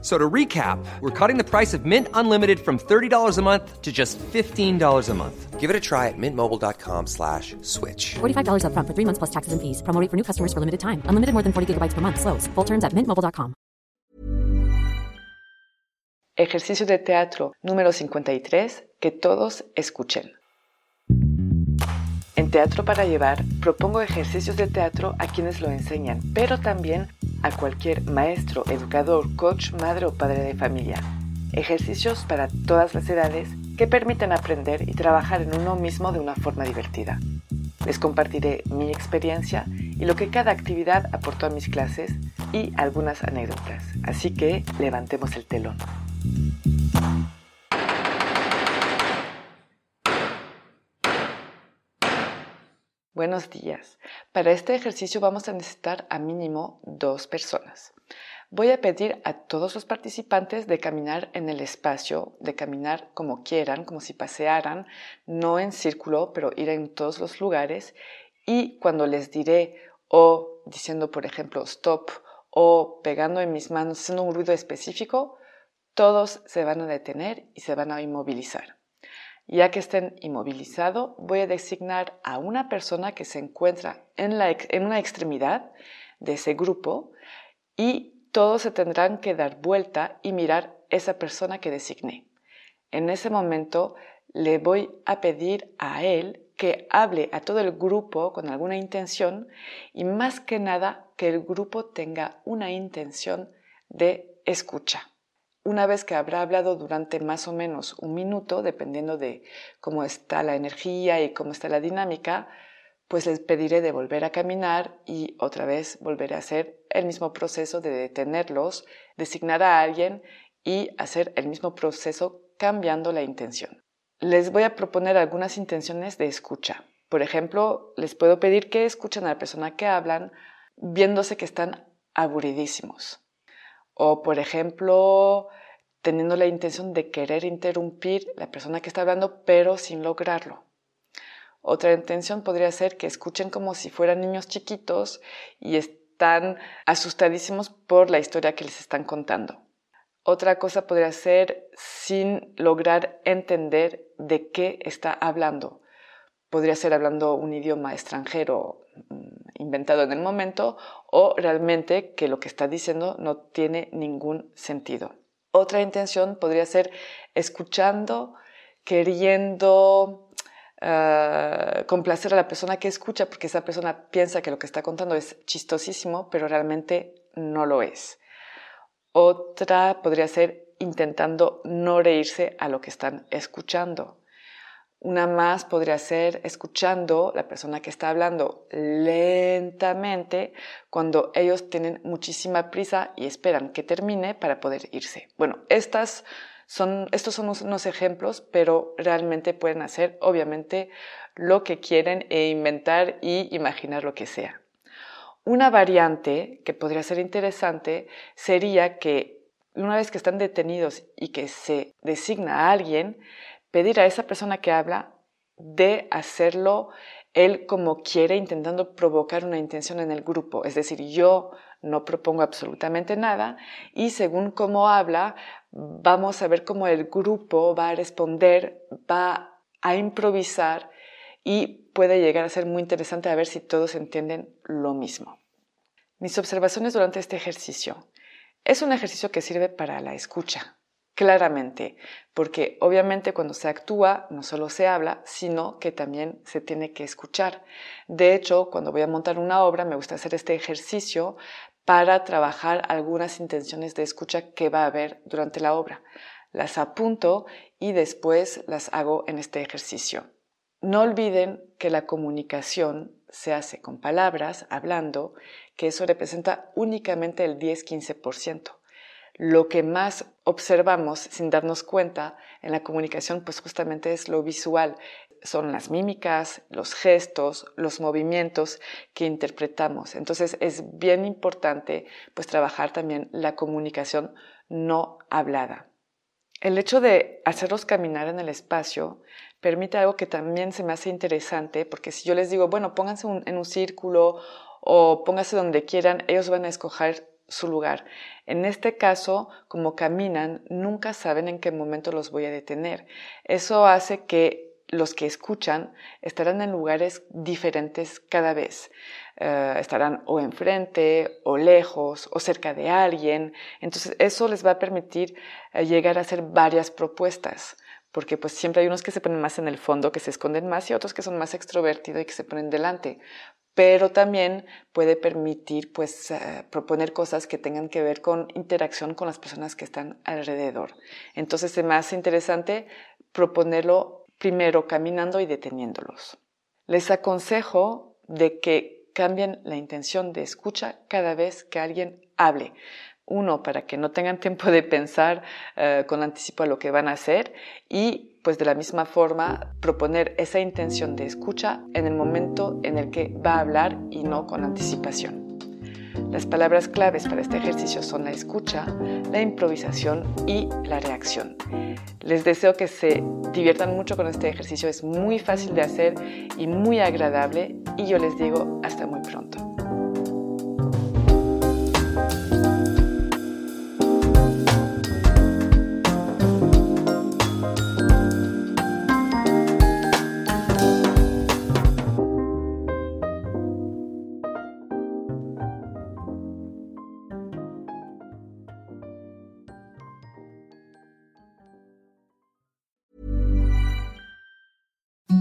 So to recap, we're cutting the price of Mint Unlimited from $30 a month to just $15 a month. Give it a try at mintmobile.com slash switch. $45 upfront for three months plus taxes and fees. Promo rate for new customers for limited time. Unlimited more than 40 gigabytes per month. Slows. Full terms at mintmobile.com. Ejercicio de teatro número 53. Que todos escuchen. En Teatro para Llevar propongo ejercicios de teatro a quienes lo enseñan, pero también a cualquier maestro, educador, coach, madre o padre de familia. Ejercicios para todas las edades que permiten aprender y trabajar en uno mismo de una forma divertida. Les compartiré mi experiencia y lo que cada actividad aportó a mis clases y algunas anécdotas. Así que levantemos el telón. Buenos días. Para este ejercicio vamos a necesitar a mínimo dos personas. Voy a pedir a todos los participantes de caminar en el espacio, de caminar como quieran, como si pasearan, no en círculo, pero ir en todos los lugares. Y cuando les diré o diciendo, por ejemplo, stop o pegando en mis manos, haciendo un ruido específico, todos se van a detener y se van a inmovilizar. Ya que estén inmovilizados, voy a designar a una persona que se encuentra en, una extremidad de ese grupo y todos se tendrán que dar vuelta y mirar esa persona que designé. En ese momento le voy a pedir a él que hable a todo el grupo con alguna intención y más que nada que el grupo tenga una intención de escucha. Una vez que habrá hablado durante más o menos un minuto, dependiendo de cómo está la energía y cómo está la dinámica, pues les pediré de volver a caminar y otra vez volveré a hacer el mismo proceso de detenerlos, designar a alguien y hacer el mismo proceso cambiando la intención. Les voy a proponer algunas intenciones de escucha. Por ejemplo, les puedo pedir que escuchen a la persona que hablan viéndose que están aburridísimos. O, por ejemplo, teniendo la intención de querer interrumpir la persona que está hablando, pero sin lograrlo. Otra intención podría ser que escuchen como si fueran niños chiquitos y están asustadísimos por la historia que les están contando. Otra cosa podría ser sin lograr entender de qué está hablando. Podría ser hablando un idioma extranjero inventado en el momento o realmente que lo que está diciendo no tiene ningún sentido. Otra intención podría ser escuchando, queriendo uh, complacer a la persona que escucha, porque esa persona piensa que lo que está contando es chistosísimo, pero realmente no lo es. Otra podría ser intentando no reírse a lo que están escuchando. Una más podría ser escuchando la persona que está hablando lentamente cuando ellos tienen muchísima prisa y esperan que termine para poder irse. Bueno, estas son, estos son unos ejemplos, pero realmente pueden hacer obviamente lo que quieren e inventar y imaginar lo que sea. Una variante que podría ser interesante sería que una vez que están detenidos y que se designa a alguien, pedir a esa persona que habla de hacerlo él como quiere, intentando provocar una intención en el grupo. Es decir, yo no propongo absolutamente nada y según cómo habla, vamos a ver cómo el grupo va a responder, va a improvisar y puede llegar a ser muy interesante a ver si todos entienden lo mismo. Mis observaciones durante este ejercicio. Es un ejercicio que sirve para la escucha, claramente, porque obviamente cuando se actúa no solo se habla, sino que también se tiene que escuchar. De hecho, cuando voy a montar una obra me gusta hacer este ejercicio para trabajar algunas intenciones de escucha que va a haber durante la obra. Las apunto y después las hago en este ejercicio. No olviden que la comunicación se hace con palabras, hablando, que eso representa únicamente el 10-15% lo que más observamos sin darnos cuenta en la comunicación, pues justamente es lo visual. son las mímicas, los gestos, los movimientos que interpretamos. Entonces es bien importante pues trabajar también la comunicación no hablada. El hecho de hacerlos caminar en el espacio permite algo que también se me hace interesante, porque si yo les digo, bueno, pónganse en un círculo o pónganse donde quieran, ellos van a escoger su lugar. En este caso, como caminan, nunca saben en qué momento los voy a detener. Eso hace que los que escuchan estarán en lugares diferentes cada vez. Eh, estarán o enfrente, o lejos, o cerca de alguien. Entonces, eso les va a permitir eh, llegar a hacer varias propuestas porque pues siempre hay unos que se ponen más en el fondo, que se esconden más, y otros que son más extrovertidos y que se ponen delante pero también puede permitir pues eh, proponer cosas que tengan que ver con interacción con las personas que están alrededor. Entonces es más interesante proponerlo primero caminando y deteniéndolos. Les aconsejo de que cambien la intención de escucha cada vez que alguien hable. Uno, para que no tengan tiempo de pensar eh, con anticipo a lo que van a hacer y pues de la misma forma proponer esa intención de escucha en el momento en el que va a hablar y no con anticipación. Las palabras claves para este ejercicio son la escucha, la improvisación y la reacción. Les deseo que se diviertan mucho con este ejercicio, es muy fácil de hacer y muy agradable y yo les digo hasta muy pronto.